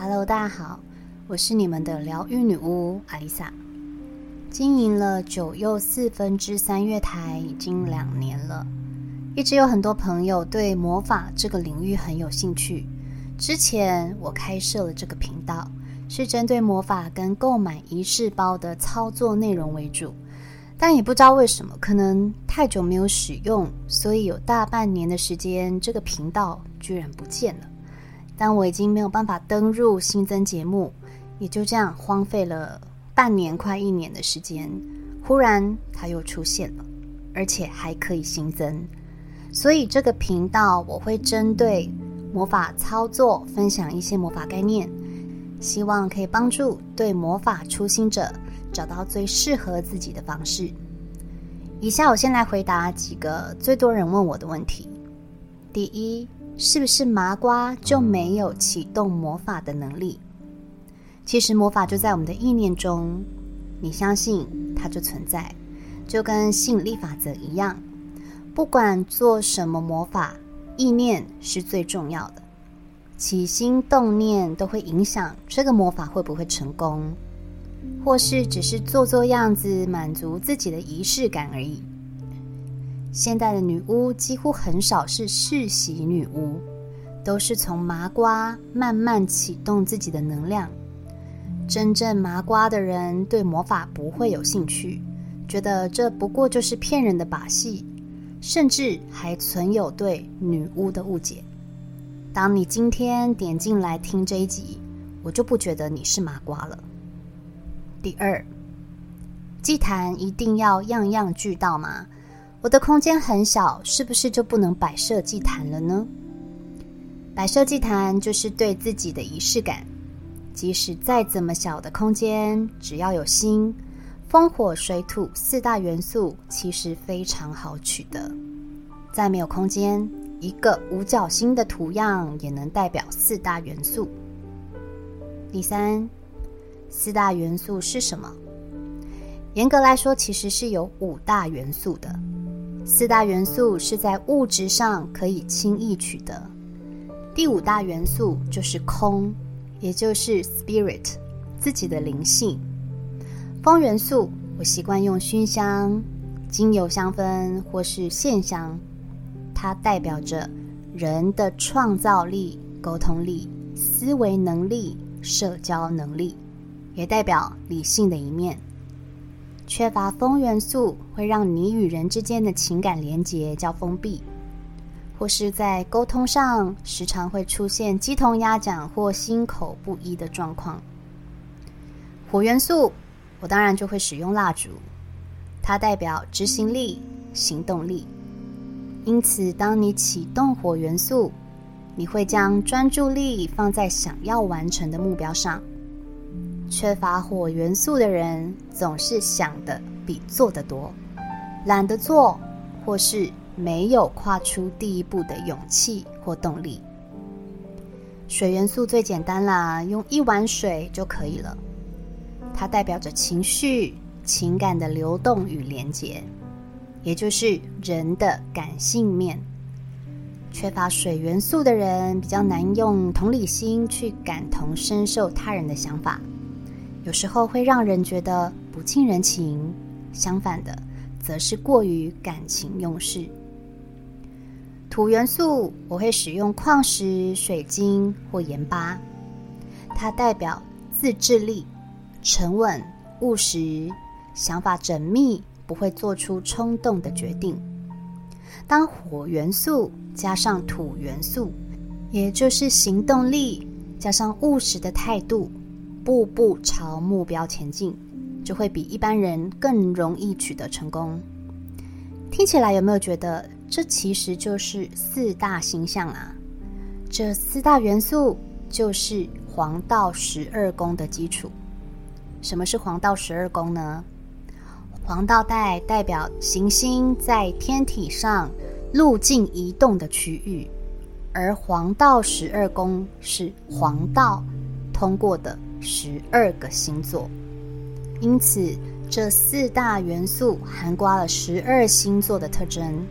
Hello，大家好，我是你们的疗愈女巫阿丽萨。经营了九又四分之三月台已经两年了，一直有很多朋友对魔法这个领域很有兴趣。之前我开设了这个频道，是针对魔法跟购买仪式包的操作内容为主，但也不知道为什么，可能太久没有使用，所以有大半年的时间，这个频道居然不见了。但我已经没有办法登入新增节目，也就这样荒废了。半年快一年的时间，忽然它又出现了，而且还可以新增。所以这个频道我会针对魔法操作分享一些魔法概念，希望可以帮助对魔法初心者找到最适合自己的方式。以下我先来回答几个最多人问我的问题：第一，是不是麻瓜就没有启动魔法的能力？其实魔法就在我们的意念中，你相信它就存在，就跟吸引力法则一样。不管做什么魔法，意念是最重要的。起心动念都会影响这个魔法会不会成功，或是只是做做样子满足自己的仪式感而已。现代的女巫几乎很少是世袭女巫，都是从麻瓜慢慢启动自己的能量。真正麻瓜的人对魔法不会有兴趣，觉得这不过就是骗人的把戏，甚至还存有对女巫的误解。当你今天点进来听这一集，我就不觉得你是麻瓜了。第二，祭坛一定要样样俱到吗？我的空间很小，是不是就不能摆设祭坛了呢？摆设祭坛就是对自己的仪式感。即使再怎么小的空间，只要有心，风、火、水、土四大元素其实非常好取得。再没有空间，一个五角星的图样也能代表四大元素。第三，四大元素是什么？严格来说，其实是有五大元素的。四大元素是在物质上可以轻易取得，第五大元素就是空。也就是 spirit 自己的灵性，风元素我习惯用熏香、精油香氛或是线香，它代表着人的创造力、沟通力、思维能力、社交能力，也代表理性的一面。缺乏风元素会让你与人之间的情感连结较封闭。或是在沟通上，时常会出现鸡同鸭讲或心口不一的状况。火元素，我当然就会使用蜡烛，它代表执行力、行动力。因此，当你启动火元素，你会将专注力放在想要完成的目标上。缺乏火元素的人，总是想的比做的多，懒得做，或是。没有跨出第一步的勇气或动力。水元素最简单啦，用一碗水就可以了。它代表着情绪、情感的流动与连结，也就是人的感性面。缺乏水元素的人，比较难用同理心去感同身受他人的想法，有时候会让人觉得不近人情。相反的，则是过于感情用事。土元素，我会使用矿石、水晶或盐巴，它代表自制力、沉稳、务实、想法缜密，不会做出冲动的决定。当火元素加上土元素，也就是行动力加上务实的态度，步步朝目标前进，就会比一般人更容易取得成功。听起来有没有觉得？这其实就是四大星象啊！这四大元素就是黄道十二宫的基础。什么是黄道十二宫呢？黄道带代表行星在天体上路径移动的区域，而黄道十二宫是黄道通过的十二个星座。因此，这四大元素涵盖了十二星座的特征。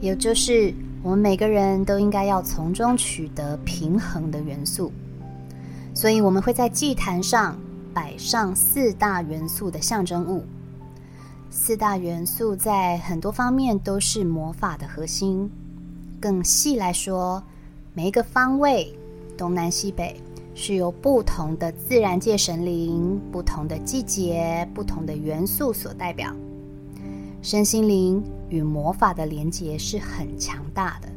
也就是我们每个人都应该要从中取得平衡的元素。所以我们会在祭坛上摆上四大元素的象征物。四大元素在很多方面都是魔法的核心。更细来说，每一个方位（东南西北）是由不同的自然界神灵、不同的季节、不同的元素所代表。身心灵与魔法的连结是很强大的，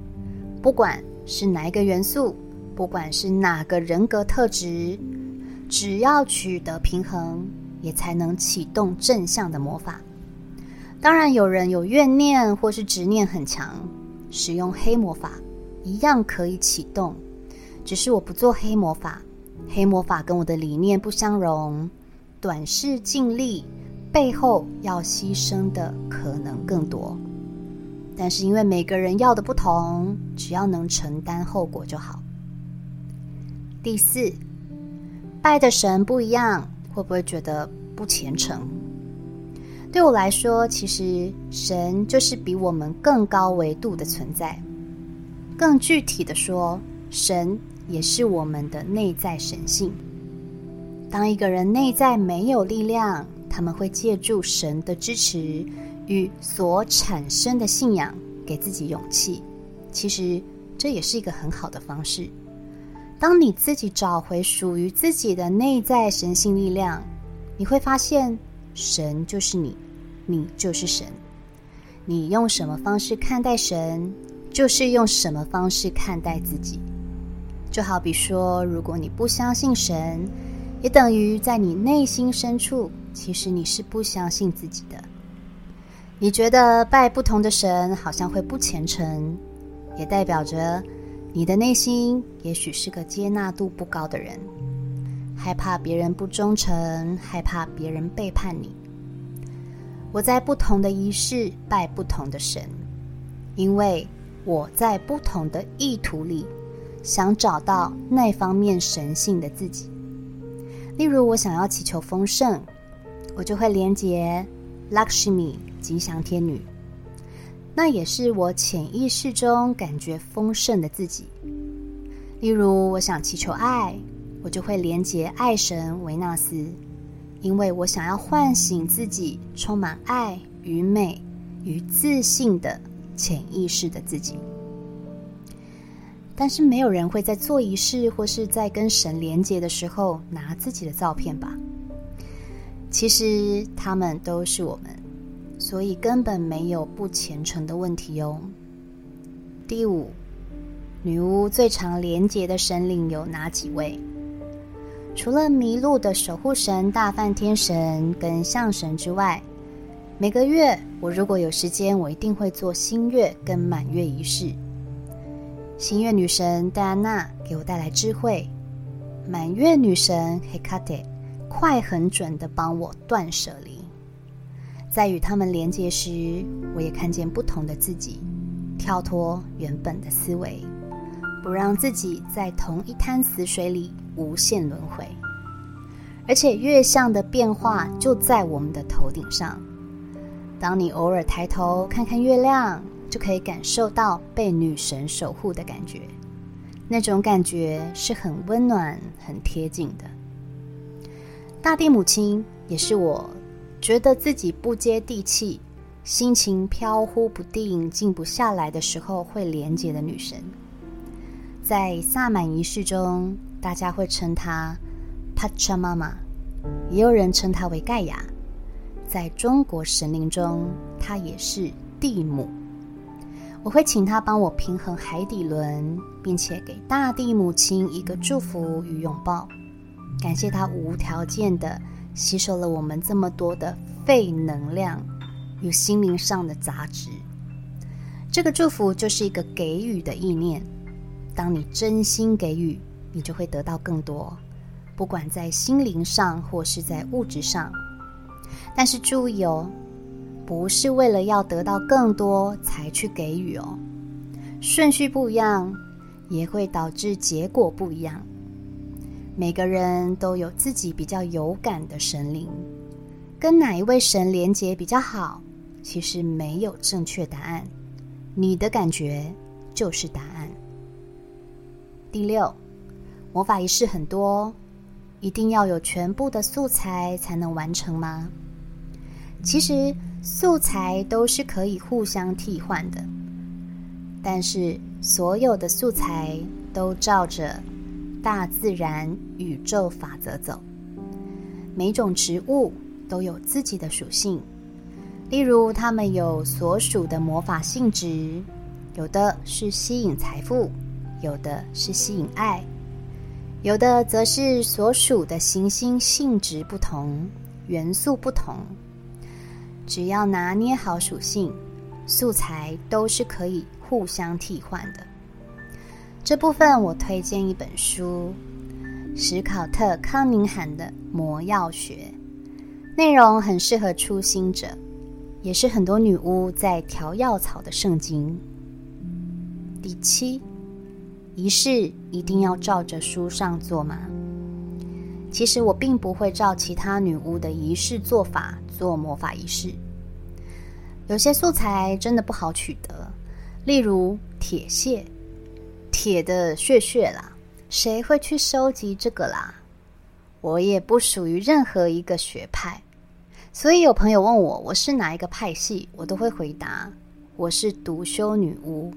不管是哪一个元素，不管是哪个人格特质，只要取得平衡，也才能启动正向的魔法。当然，有人有怨念或是执念很强，使用黑魔法一样可以启动，只是我不做黑魔法，黑魔法跟我的理念不相容，短视尽力。背后要牺牲的可能更多，但是因为每个人要的不同，只要能承担后果就好。第四，拜的神不一样，会不会觉得不虔诚？对我来说，其实神就是比我们更高维度的存在。更具体的说，神也是我们的内在神性。当一个人内在没有力量，他们会借助神的支持与所产生的信仰，给自己勇气。其实这也是一个很好的方式。当你自己找回属于自己的内在神性力量，你会发现神就是你，你就是神。你用什么方式看待神，就是用什么方式看待自己。就好比说，如果你不相信神，也等于在你内心深处。其实你是不相信自己的，你觉得拜不同的神好像会不虔诚，也代表着你的内心也许是个接纳度不高的人，害怕别人不忠诚，害怕别人背叛你。我在不同的仪式拜不同的神，因为我在不同的意图里想找到那方面神性的自己。例如，我想要祈求丰盛。我就会连接 Lakshmi 吉祥天女，那也是我潜意识中感觉丰盛的自己。例如，我想祈求爱，我就会连接爱神维纳斯，因为我想要唤醒自己充满爱与美与自信的潜意识的自己。但是，没有人会在做仪式或是在跟神连接的时候拿自己的照片吧？其实他们都是我们，所以根本没有不虔诚的问题哦。第五，女巫最常连结的神灵有哪几位？除了麋鹿的守护神大梵天神跟象神之外，每个月我如果有时间，我一定会做新月跟满月仪式。新月女神戴安娜给我带来智慧，满月女神黑卡特。快很准的帮我断舍离，在与他们连接时，我也看见不同的自己，跳脱原本的思维，不让自己在同一滩死水里无限轮回。而且月相的变化就在我们的头顶上，当你偶尔抬头看看月亮，就可以感受到被女神守护的感觉，那种感觉是很温暖、很贴近的。大地母亲也是我觉得自己不接地气、心情飘忽不定、静不下来的时候会连接的女神。在萨满仪式中，大家会称她帕查妈妈，也有人称她为盖亚。在中国神灵中，她也是地母。我会请她帮我平衡海底轮，并且给大地母亲一个祝福与拥抱。感谢他无条件的吸收了我们这么多的废能量与心灵上的杂质。这个祝福就是一个给予的意念。当你真心给予，你就会得到更多，不管在心灵上或是在物质上。但是注意哦，不是为了要得到更多才去给予哦。顺序不一样，也会导致结果不一样。每个人都有自己比较有感的神灵，跟哪一位神连接比较好？其实没有正确答案，你的感觉就是答案。第六，魔法仪式很多，一定要有全部的素材才能完成吗？其实素材都是可以互相替换的，但是所有的素材都照着大自然宇宙法则走。每种植物都有自己的属性，例如它们有所属的魔法性质，有的是吸引财富，有的是吸引爱。有的则是所属的行星性质不同，元素不同。只要拿捏好属性，素材都是可以互相替换的。这部分我推荐一本书，史考特·康宁汉的《魔药学》，内容很适合初心者，也是很多女巫在调药草的圣经。第七。仪式一定要照着书上做吗？其实我并不会照其他女巫的仪式做法做魔法仪式。有些素材真的不好取得，例如铁屑、铁的屑屑啦，谁会去收集这个啦？我也不属于任何一个学派，所以有朋友问我我是哪一个派系，我都会回答我是独修女巫。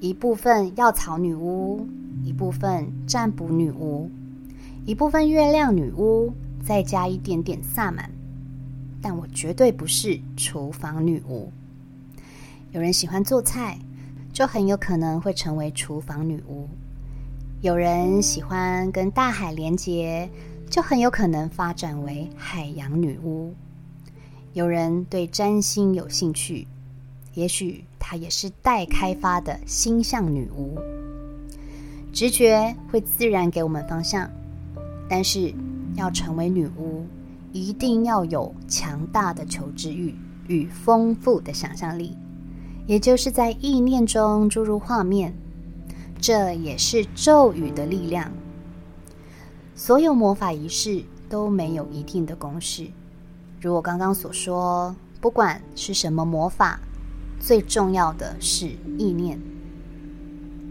一部分药草女巫，一部分占卜女巫，一部分月亮女巫，再加一点点萨满。但我绝对不是厨房女巫。有人喜欢做菜，就很有可能会成为厨房女巫；有人喜欢跟大海连接，就很有可能发展为海洋女巫；有人对占星有兴趣。也许她也是待开发的星象女巫，直觉会自然给我们方向。但是要成为女巫，一定要有强大的求知欲与丰富的想象力，也就是在意念中注入画面。这也是咒语的力量。所有魔法仪式都没有一定的公式，如我刚刚所说，不管是什么魔法。最重要的是意念。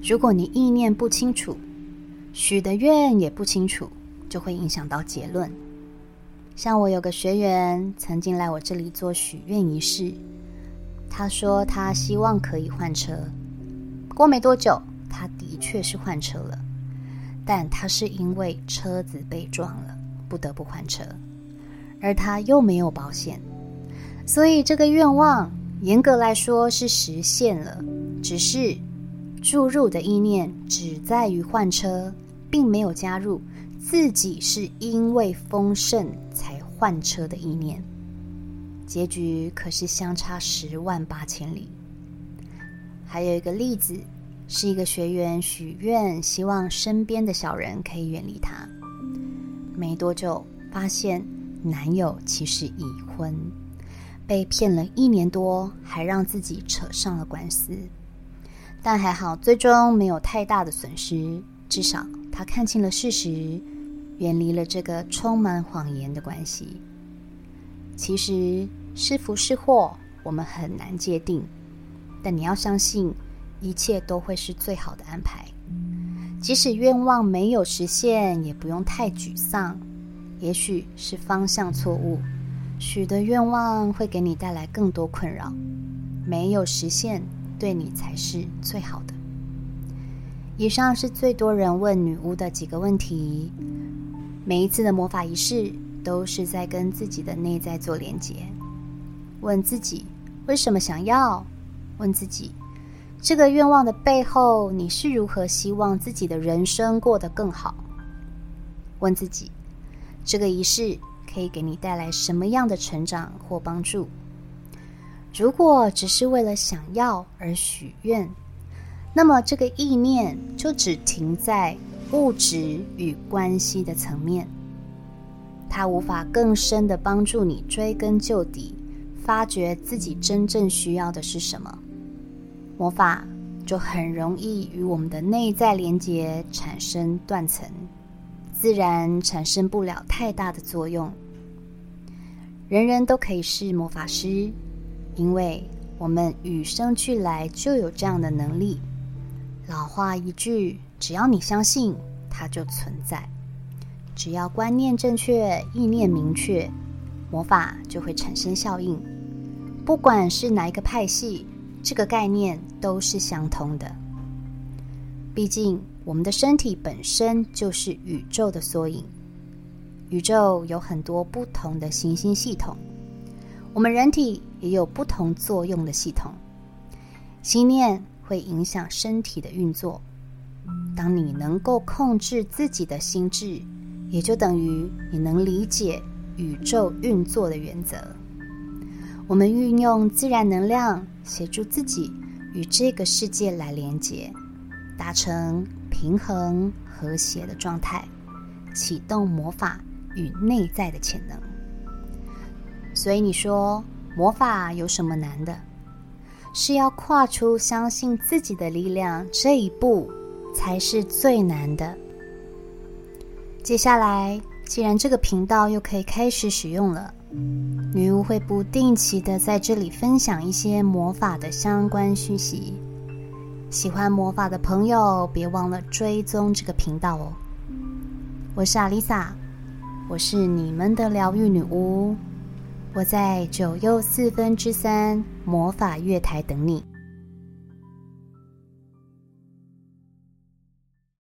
如果你意念不清楚，许的愿也不清楚，就会影响到结论。像我有个学员曾经来我这里做许愿仪式，他说他希望可以换车。过没多久，他的确是换车了，但他是因为车子被撞了，不得不换车，而他又没有保险，所以这个愿望。严格来说是实现了，只是注入的意念只在于换车，并没有加入自己是因为丰盛才换车的意念。结局可是相差十万八千里。还有一个例子，是一个学员许愿，希望身边的小人可以远离他。没多久，发现男友其实已婚。被骗了一年多，还让自己扯上了官司，但还好，最终没有太大的损失。至少他看清了事实，远离了这个充满谎言的关系。其实是福是祸，我们很难界定，但你要相信，一切都会是最好的安排。即使愿望没有实现，也不用太沮丧，也许是方向错误。许的愿望会给你带来更多困扰，没有实现对你才是最好的。以上是最多人问女巫的几个问题。每一次的魔法仪式都是在跟自己的内在做连接，问自己为什么想要，问自己这个愿望的背后你是如何希望自己的人生过得更好，问自己这个仪式。可以给你带来什么样的成长或帮助？如果只是为了想要而许愿，那么这个意念就只停在物质与关系的层面，它无法更深的帮助你追根究底，发掘自己真正需要的是什么。魔法就很容易与我们的内在连接产生断层，自然产生不了太大的作用。人人都可以是魔法师，因为我们与生俱来就有这样的能力。老话一句，只要你相信，它就存在。只要观念正确、意念明确，魔法就会产生效应。不管是哪一个派系，这个概念都是相通的。毕竟，我们的身体本身就是宇宙的缩影。宇宙有很多不同的行星系统，我们人体也有不同作用的系统。心念会影响身体的运作。当你能够控制自己的心智，也就等于你能理解宇宙运作的原则。我们运用自然能量协助自己与这个世界来连接，达成平衡和谐的状态，启动魔法与内在的潜能。所以你说魔法有什么难的？是要跨出相信自己的力量这一步。才是最难的。接下来，既然这个频道又可以开始使用了，女巫会不定期的在这里分享一些魔法的相关讯息。喜欢魔法的朋友，别忘了追踪这个频道哦。我是阿丽萨，我是你们的疗愈女巫，我在九又四分之三魔法月台等你。